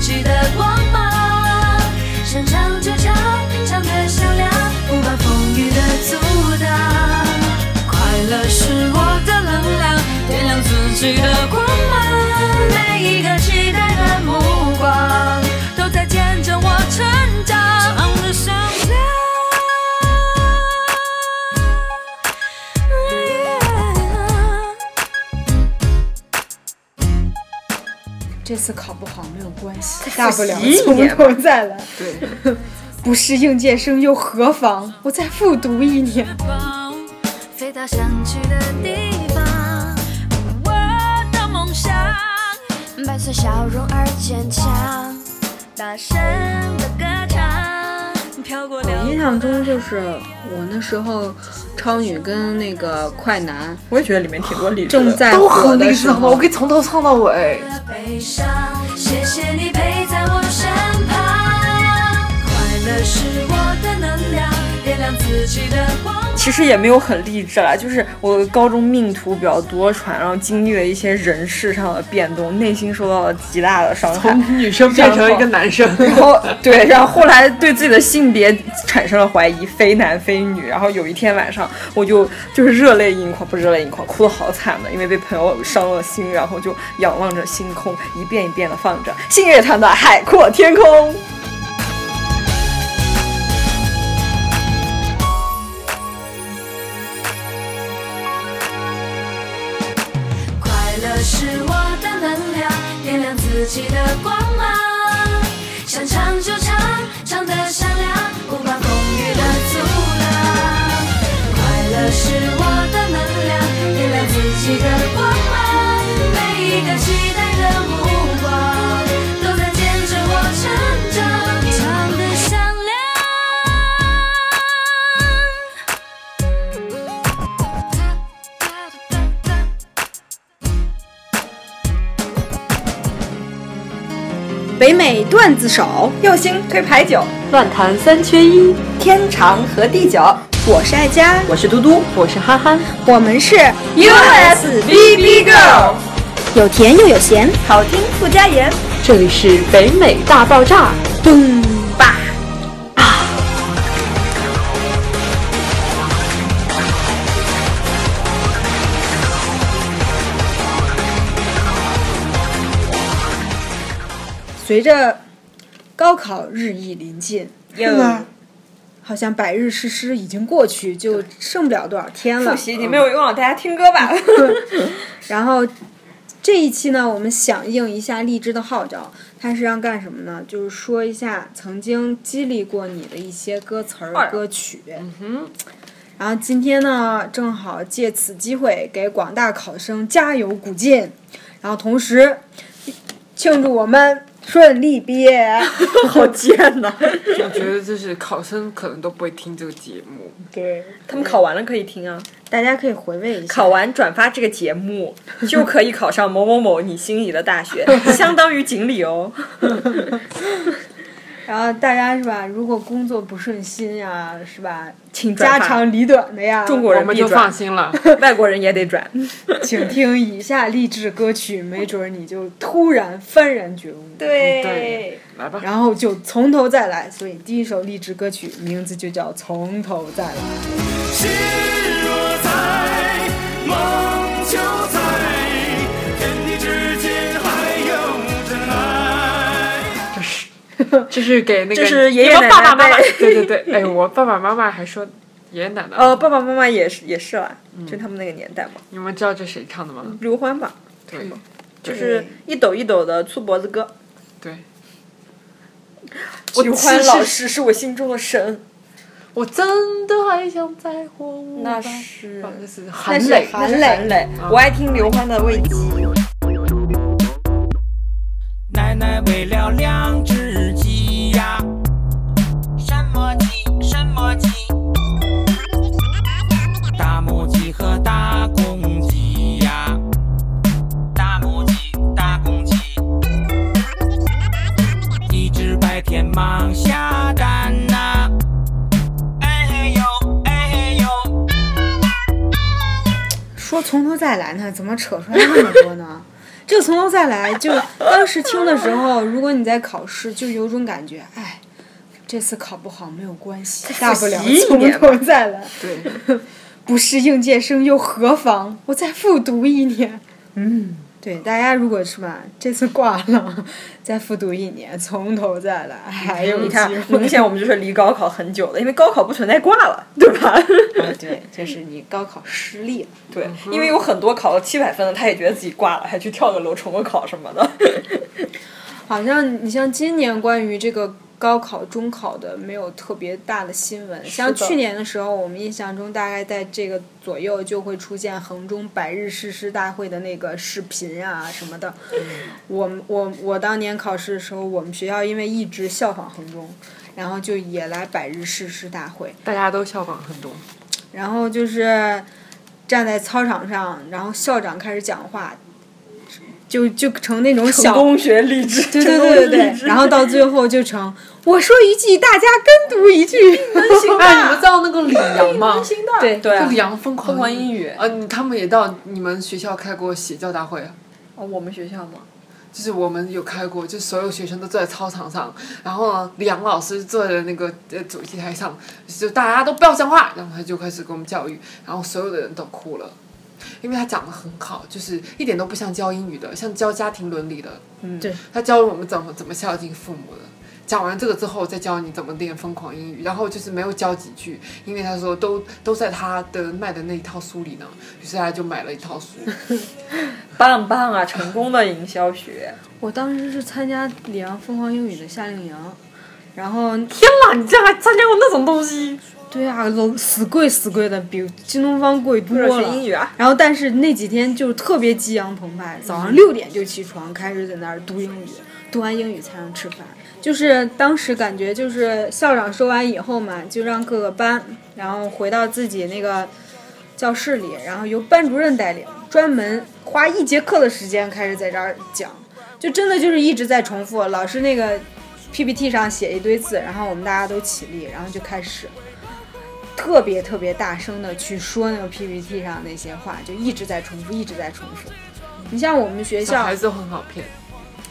自己的光芒，想唱就唱，唱得响亮，不怕风雨的阻挡。快乐是我的能量，点亮自己的光大不了从头再来。对，不是应届生又何妨？我再复读一年。飞到想去的地方。我的梦想伴随笑容而坚强，大声的歌唱，飘过辽我印象中就是我那时候超女跟那个快男我也觉得里面挺多励志的。正在的我可，以从头唱到尾。的悲伤，谢谢你陪在我身旁。快乐是我的能量，点亮自己的光。其实也没有很励志啦，就是我高中命途比较多舛，然后经历了一些人事上的变动，内心受到了极大的伤害。从女生变成一个男生，然后对，然后后来对自己的性别产生了怀疑，非男非女。然后有一天晚上，我就就是热泪盈眶，不是热泪盈眶，哭得好惨的，因为被朋友伤了心，然后就仰望着星空，一遍一遍的放着信乐团的《海阔天空》。起的光北美段子手，右心推牌九，乱弹三缺一。天长和地久。我是爱佳，我是嘟嘟，我是憨憨，我们是 USBB Girl，有甜又有咸，好听不加盐。这里是北美大爆炸。咚随着高考日益临近，哟，好像百日誓师已经过去，就剩不了多少天了复。习已经没有用了，大家听歌吧。然后这一期呢，我们响应一下荔枝的号召，它是让干什么呢？就是说一下曾经激励过你的一些歌词儿、歌曲。嗯哼然后今天呢，正好借此机会给广大考生加油鼓劲，然后同时庆祝我们顺利毕业。好贱呐！我觉得就是考生可能都不会听这个节目。对，他们考完了可以听啊，大家可以回味一下。考完转发这个节目 就可以考上某某某你心仪的大学，相当于锦鲤哦。然后大家是吧？如果工作不顺心呀，是吧？请家长里短的呀，中国我们就放，心了。外国人也得转。请听以下励志歌曲，没准儿你就突然幡然觉悟，对，来吧。然后就从头再来。所以第一首励志歌曲名字就叫《从头再来》。心若在，梦就 是这是给那个就是爷爷奶奶爸爸妈妈，对对对，哎，我爸爸妈妈还说爷爷奶奶。哦，爸爸妈妈也是也是啦，就他们那个年代嘛。你们知道这谁唱的吗？刘欢吧，对就是一抖一抖的粗脖子歌。对，许我其实欢老师是我心中的神。我真的还想再活五百。那是韩磊，韩磊，我爱听刘欢的《慰藉》。奶奶为了两只呀，什么鸡？什么鸡？大母鸡和大公鸡呀，大母鸡，大公鸡。一只白天忙下蛋呐、哎嘿呦，哎嘿呦。说从头再来呢，怎么扯出来那么多呢？这个从头再来，就 当时听的时候，如果你在考试，就有种感觉，哎，这次考不好没有关系，大不了从头再来。对，不是应届生又何妨？我再复读一年。嗯，对，大家如果是吧，这次挂了，再复读一年，从头再来，还有你看明显我们就是离高考很久了，因为高考不存在挂了，对吧？啊对，就是你高考失利了。对，因为有很多考了七百分的，他也觉得自己挂了，还去跳个楼重个考什么的。好像你像今年关于这个高考、中考的没有特别大的新闻，像去年的时候，我们印象中大概在这个左右就会出现衡中百日誓师大会的那个视频啊什么的。我们我我当年考试的时候，我们学校因为一直效仿衡中，然后就也来百日誓师大会，大家都效仿衡中。然后就是站在操场上，然后校长开始讲话，就就成那种成小功学励志，对对对对对，然后到最后就成我说一句，大家跟读一句。哎，你们知道那个李阳 吗？对对啊就李阳疯狂疯狂英语啊！他们也到你们学校开过写教大会啊？哦，我们学校吗？就是我们有开过，就所有学生都坐在操场上，然后呢，李阳老师坐在那个呃主席台上，就大家都不要讲话，然后他就开始给我们教育，然后所有的人都哭了，因为他讲的很好，就是一点都不像教英语的，像教家庭伦理的，嗯，对他教我们怎么怎么孝敬父母的。讲完这个之后，再教你怎么练疯狂英语，然后就是没有教几句，因为他说都都在他的卖的那一套书里呢，于是他就买了一套书。棒棒啊，成功的营销学。我当时是参加里昂疯狂英语的夏令营，然后天哪，你竟然还参加过那种东西？对啊，楼死贵死贵的，比新东方贵多了。英语啊，然后，但是那几天就特别激昂澎湃，早上六点就起床，开始在那儿读英语，读完英语才能吃饭。就是当时感觉就是校长说完以后嘛，就让各个班，然后回到自己那个教室里，然后由班主任带领，专门花一节课的时间开始在这儿讲，就真的就是一直在重复。老师那个 PPT 上写一堆字，然后我们大家都起立，然后就开始。特别特别大声的去说那个 PPT 上那些话，就一直在重复，一直在重复。你像我们学校，孩子都很好骗。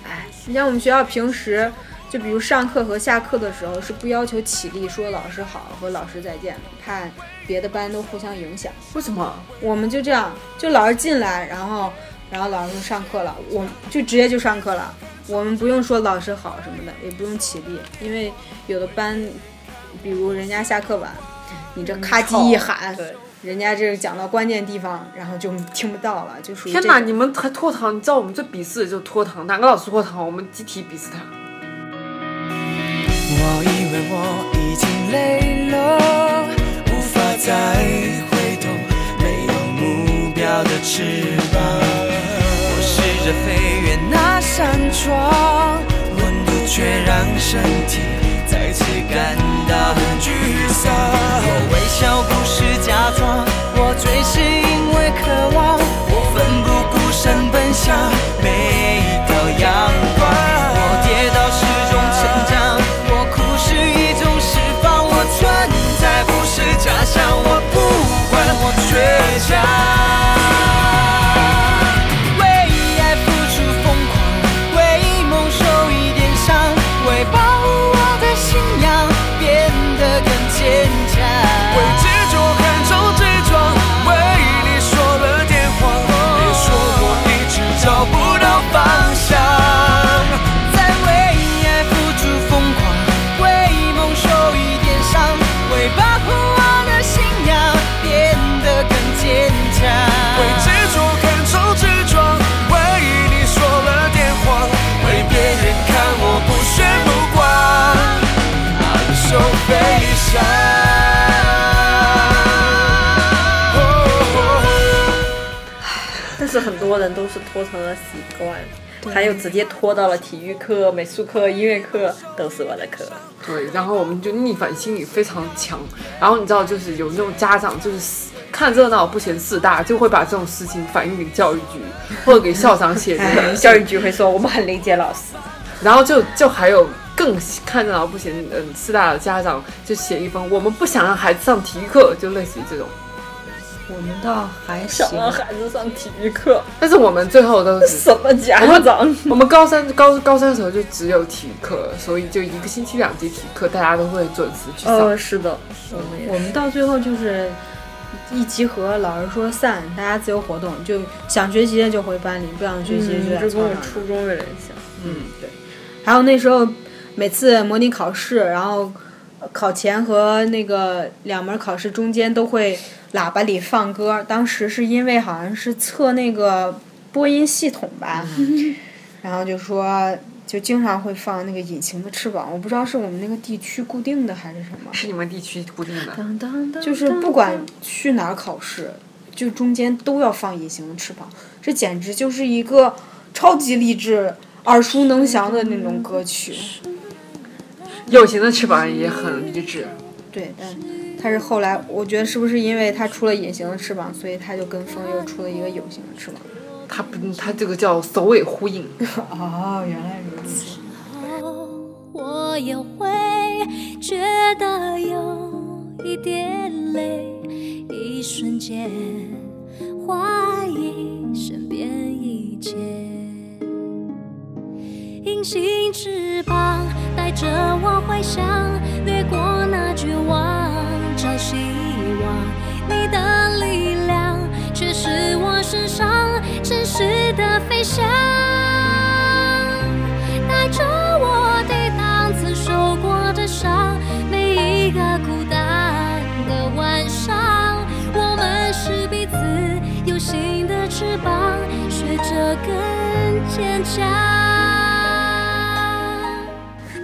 哎，你像我们学校平时，就比如上课和下课的时候是不要求起立说老师好和老师再见的，怕别的班都互相影响。为什么？我们就这样，就老师进来，然后然后老师就上课了，我们就直接就上课了，我们不用说老师好什么的，也不用起立，因为有的班，比如人家下课晚，你这咔叽一喊，对，人家这个讲到关键地方，然后就听不到了，就属于天哪，你们还拖堂？你知道我们最鄙视的就是拖堂，哪个老师拖堂，我们集体鄙视他。我已经累了，无法再回头，没有目标的翅膀。我试着飞越那扇窗，温度却让身体再次感到很沮丧。我微笑不是假装，我醉是因为渴望，我奋不顾身奔向每一多人都是拖成了习惯，还有直接拖到了体育课、美术课、音乐课，都是我的课。对，然后我们就逆反心理非常强。然后你知道，就是有那种家长就是看热闹不嫌事大，就会把这种事情反映给教育局 或者给校长写这个教育局会说我们很理解老师，然后就就还有更看热闹不嫌嗯事大的家长就写一封，我们不想让孩子上体育课，就类似于这种。我们倒还想行，让孩子上体育课，但是我们最后都是什么家长？我们高三高高三的时候就只有体育课，所以就一个星期两节体育课，大家都会准时去上。呃，是的，我们也我们到最后就是一集合，老师说散，大家自由活动，就想学习的就回班里，不想学习就在嗯这跟我。初中有点像。嗯，对还有那时候每次模拟考试，然后考前和那个两门考试中间都会喇叭里放歌。当时是因为好像是测那个播音系统吧，然后就说就经常会放那个《隐形的翅膀》，我不知道是我们那个地区固定的还是什么。是你们地区固定的。就是不管去哪儿考试，就中间都要放《隐形的翅膀》，这简直就是一个超级励志、耳熟能详的那种歌曲。有形的翅膀也很励志。对，但他是后来，我觉得是不是因为他出了隐形的翅膀，所以他就跟风又出了一个有形的翅膀？他不，他这个叫首尾呼应。哦，原来如此。我也会觉得有一点累，一瞬间怀疑身边一切。隐形翅膀带着我回想，掠过那绝望，找希望。你的力量却是我身上真实的飞翔。带着我抵挡曾受过的伤，每一个孤单的晚上，我们是彼此有形的翅膀，学着更坚强。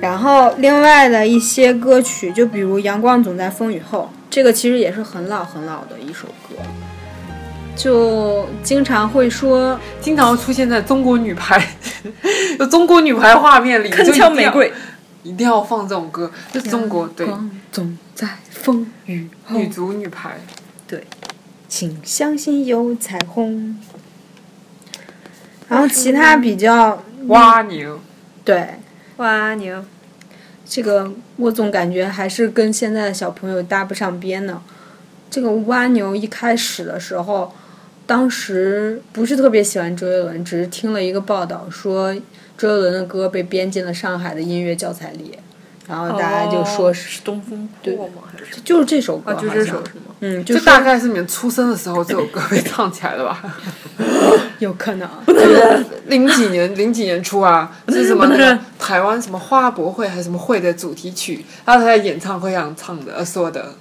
然后另外的一些歌曲，就比如《阳光总在风雨后》，这个其实也是很老很老的一首歌，就经常会说，经常出现在中国女排，就中国女排画面里，铿锵玫瑰，一定要放这种歌，这是中国对光总在风雨后女，足女排。对。请相信有彩虹。然后其他比较蛙牛，对。蛙牛，这个，我总感觉还是跟现在的小朋友搭不上边呢。这个蜗牛一开始的时候，当时不是特别喜欢周杰伦，只是听了一个报道说周杰伦的歌被编进了上海的音乐教材里，然后大家就说是、是东风对破吗？还是就是这首歌，啊，就这首是吗？嗯，就就大概是你们出生的时候这首歌被唱起来的吧？有可能。零几年，零几年初啊，是什么那个台湾什么花博会还是什么会的主题曲，然后他在演唱会上唱的，呃说的。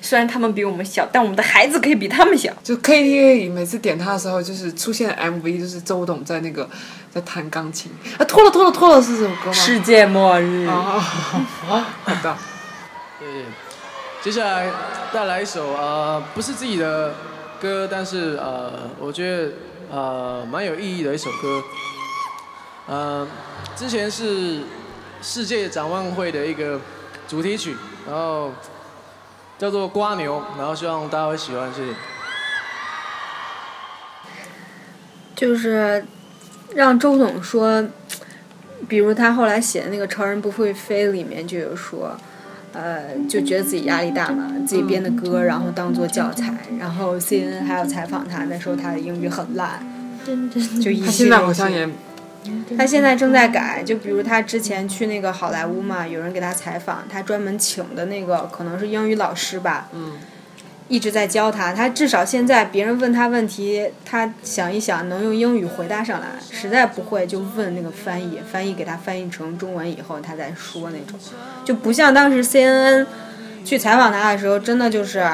虽然他们比我们小，但我们的孩子可以比他们小。就 KTV 里每次点他的时候，就是出现 MV，就是周董在那个在弹钢琴，啊，脱了脱了脱了是这首歌吗？世界末日，啊，好的，对，接下来带来一首呃不是自己的歌，但是呃我觉得呃蛮有意义的一首歌。呃，之前是世界展望会的一个主题曲，然后叫做《瓜牛》，然后希望大家会喜欢，谢谢。就是让周董说，比如他后来写的那个《超人不会飞》里面就有说，呃，就觉得自己压力大嘛，自己编的歌然后当做教材，然后 CNN 还要采访他，那时候他的英语很烂，就一他现在系列剧好像也他现在正在改，就比如他之前去那个好莱坞嘛，有人给他采访，他专门请的那个可能是英语老师吧，嗯，一直在教他。他至少现在别人问他问题，他想一想能用英语回答上来，实在不会就问那个翻译，翻译给他翻译成中文以后他再说那种，就不像当时 CNN 去采访他的时候，真的就是。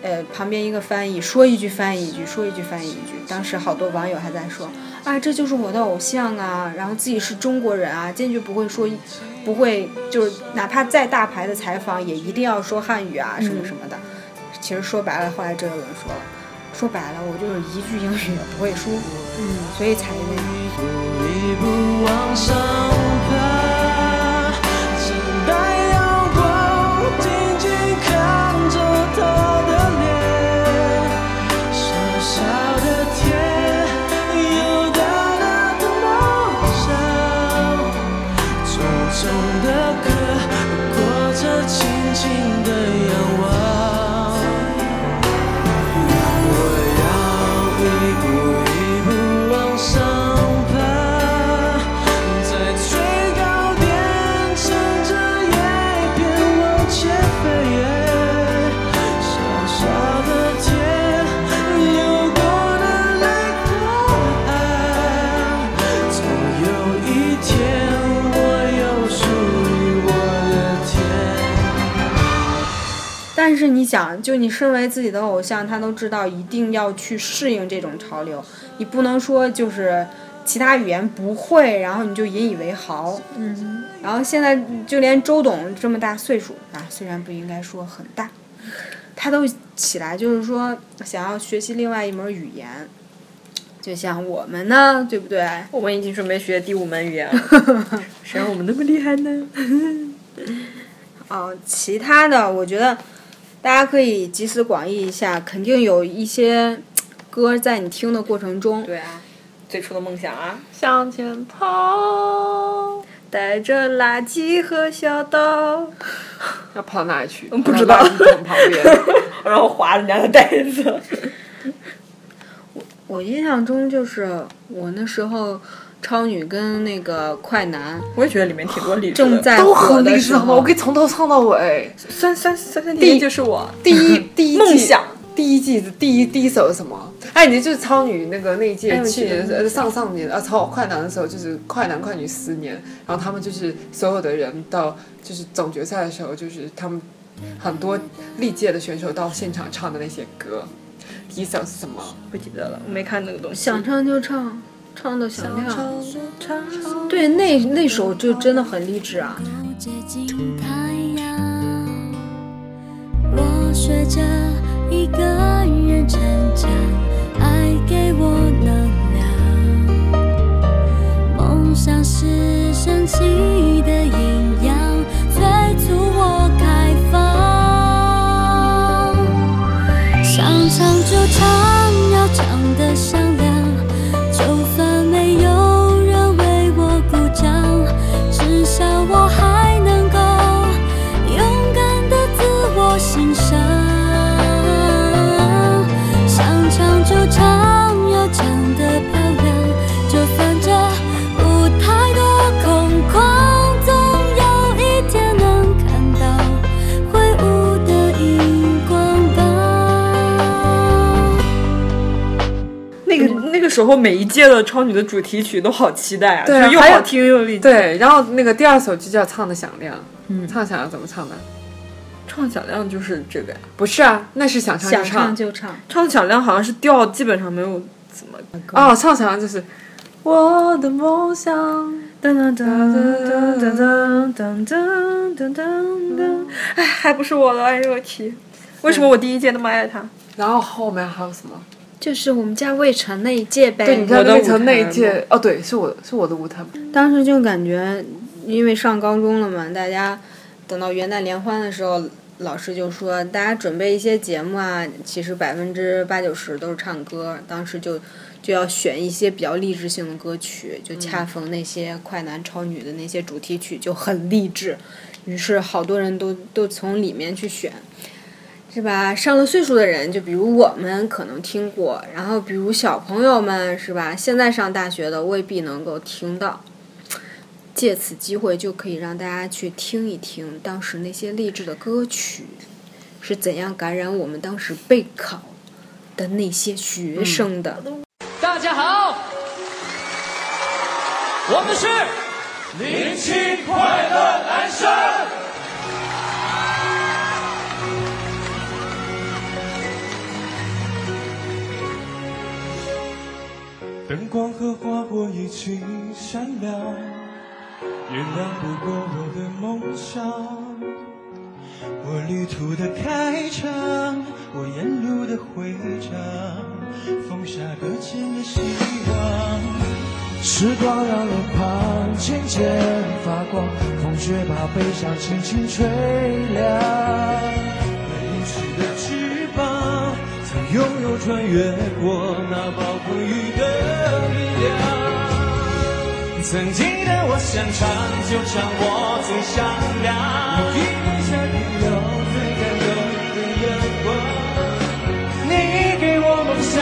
呃，旁边一个翻译说一句翻译一句，说一句翻译一句。当时好多网友还在说，啊，这就是我的偶像啊，然后自己是中国人啊，坚决不会说，不会就是哪怕再大牌的采访也一定要说汉语啊，什么什么的。其实说白了，后来周杰伦说了，说白了，我就是一句英语也不会说，嗯，所以才那样。就你身为自己的偶像，他都知道一定要去适应这种潮流，你不能说就是其他语言不会，然后你就引以为豪。嗯。然后现在就连周董这么大岁数啊，虽然不应该说很大，他都起来就是说想要学习另外一门语言。就像我们呢，对不对？我们已经准备学第五门语言了，谁让我们那么厉害呢？哦，其他的我觉得大家可以集思广益一下，肯定有一些 歌在你听的过程中，对啊，最初的梦想啊，向前跑，带着垃圾和小刀。要跑到哪里去？不知道。然后划人家的袋子。我我印象中就是我那时候超女跟那个快男我也觉得里面挺多励志的。正在都火很励志，好吗？的时候我可以从头唱到尾。三三三三第一就是我第一 第一季梦想，第一季的第一第一首是什么？哎，你就是超女那个那一届去年呃上上年啊超快男的时候，就是快男快女十年，然后他们就是所有的人到就是总决赛的时候，就是他们很多历届的选手到现场唱的那些歌。第一首是什么？不记得了，我没看那个东西。想唱就唱，唱的响亮。对，那那首就真的很励志啊。我学着一个人成长，爱给我能量。梦想是神奇的营养，催促我开放。想唱就唱，要唱得响时候，每一届的超女的主题曲都好期待啊，对又好听又励志。，对，然后那个第二首就叫《唱的响亮》，嗯，唱响亮怎么唱的？唱响亮就是这个呀，不是啊，那是想唱就想唱唱。就唱，唱响亮好像是调基本上没有怎么。哦，唱响亮就是我的梦想。噔噔噔噔噔噔噔噔噔噔噔，哎，还不是我的，哎呦我去！为什么我第一届那么爱他？然后后面还有什么？就是我们家魏晨那一届呗。对，你在我的舞魏晨那一届，哦，对，是我是我的舞台。当时就感觉，因为上高中了嘛，大家等到元旦联欢的时候，老师就说大家准备一些节目啊，其实百分之八九十都是唱歌。当时就就要选一些比较励志性的歌曲，就恰逢那些快男超女的那些主题曲就很励志，于是好多人都都从里面去选。是吧？上了岁数的人，就比如我们可能听过，然后比如小朋友们，是吧？现在上大学的未必能够听到。借此机会，就可以让大家去听一听当时那些励志的歌曲，是怎样感染我们当时备考的那些学生的。大家好，我们是零七快乐男生。灯光和花火一起闪亮，原谅不过我的梦想。我旅途的开场，我沿路的徽章，风沙搁浅的希望。时光让脸庞渐渐发光，风雪把悲伤轻轻吹凉。没翅的翅膀，曾拥有穿越过那暴风雨的力量。曾经的我想唱就唱，我最响亮。有一个夏天有最感动的阳光。你给我梦想，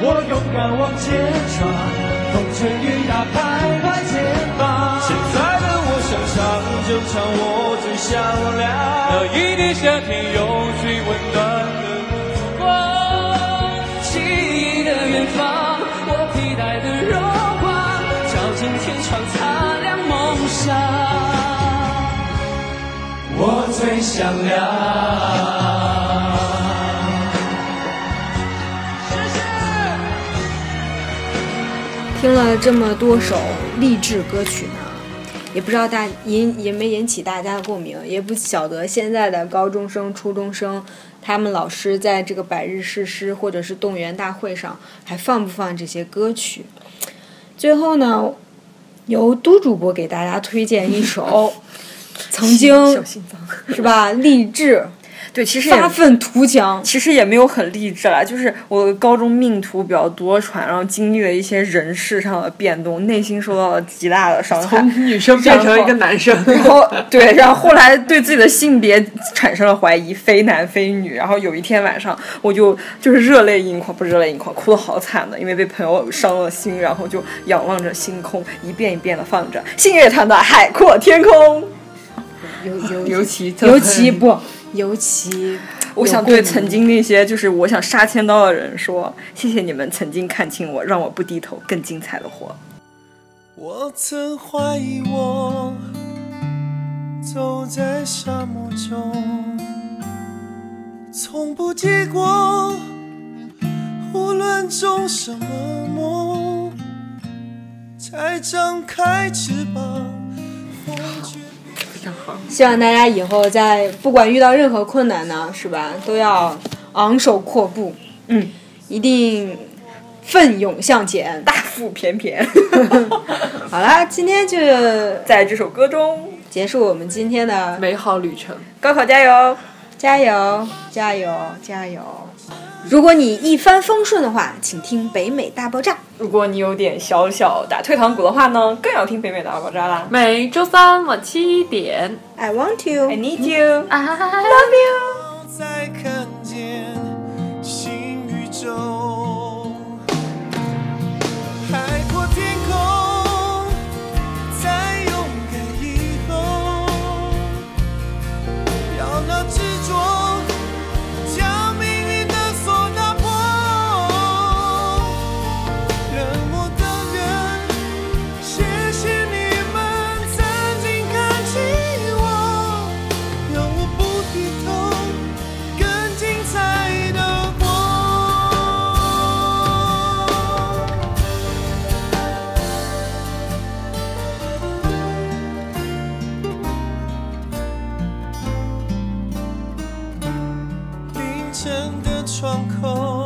我勇敢往前闯。风吹雨打，拍拍肩膀。现在的我想唱就唱，我最响亮。那一年夏天有最温暖最响亮。听了这么多首励志歌曲呢，也不知道大引也没引起大家的共鸣，也不晓得现在的高中生、初中生，他们老师在这个百日誓师或者是动员大会上还放不放这些歌曲。最后呢，由都主播给大家推荐一首曾经小心脏。是吧励志、对，其实发愤图强，其实也没有很励志啦，就是我高中命途比较多舛，然后经历了一些人事上的变动，内心受到了极大的伤害。从女生变成一个男生，然后对，然后后来对自己的性别产生了怀疑，非男非女。然后有一天晚上，我就就是热泪盈眶，不是热泪盈眶，哭的好惨的，因为被朋友伤了心，然后就仰望着星空，一遍一遍的放着信乐团的《海阔天空》。尤尤尤其尤其不尤其，我想对曾经那些就是我想杀千刀的人说，谢谢你们曾经看清我，让我不低头，更精彩的活。我曾怀疑我走在沙漠中，从不结果，无论种什么梦，才张开翅膀，希望大家以后在不管遇到任何困难呢，是吧，都要昂首阔步，嗯，一定奋勇向前。大腹便便，好啦，今天就在这首歌中，结束我们今天的美好旅程。高考加油！加油，加油，加油！如果你一帆风顺的话，请听北美大爆炸。如果你有点小小打退堂鼓的话呢，更要听北美大爆炸啦。每周三晚七点，I want you, I need you。I love you。再看见凌晨的窗口，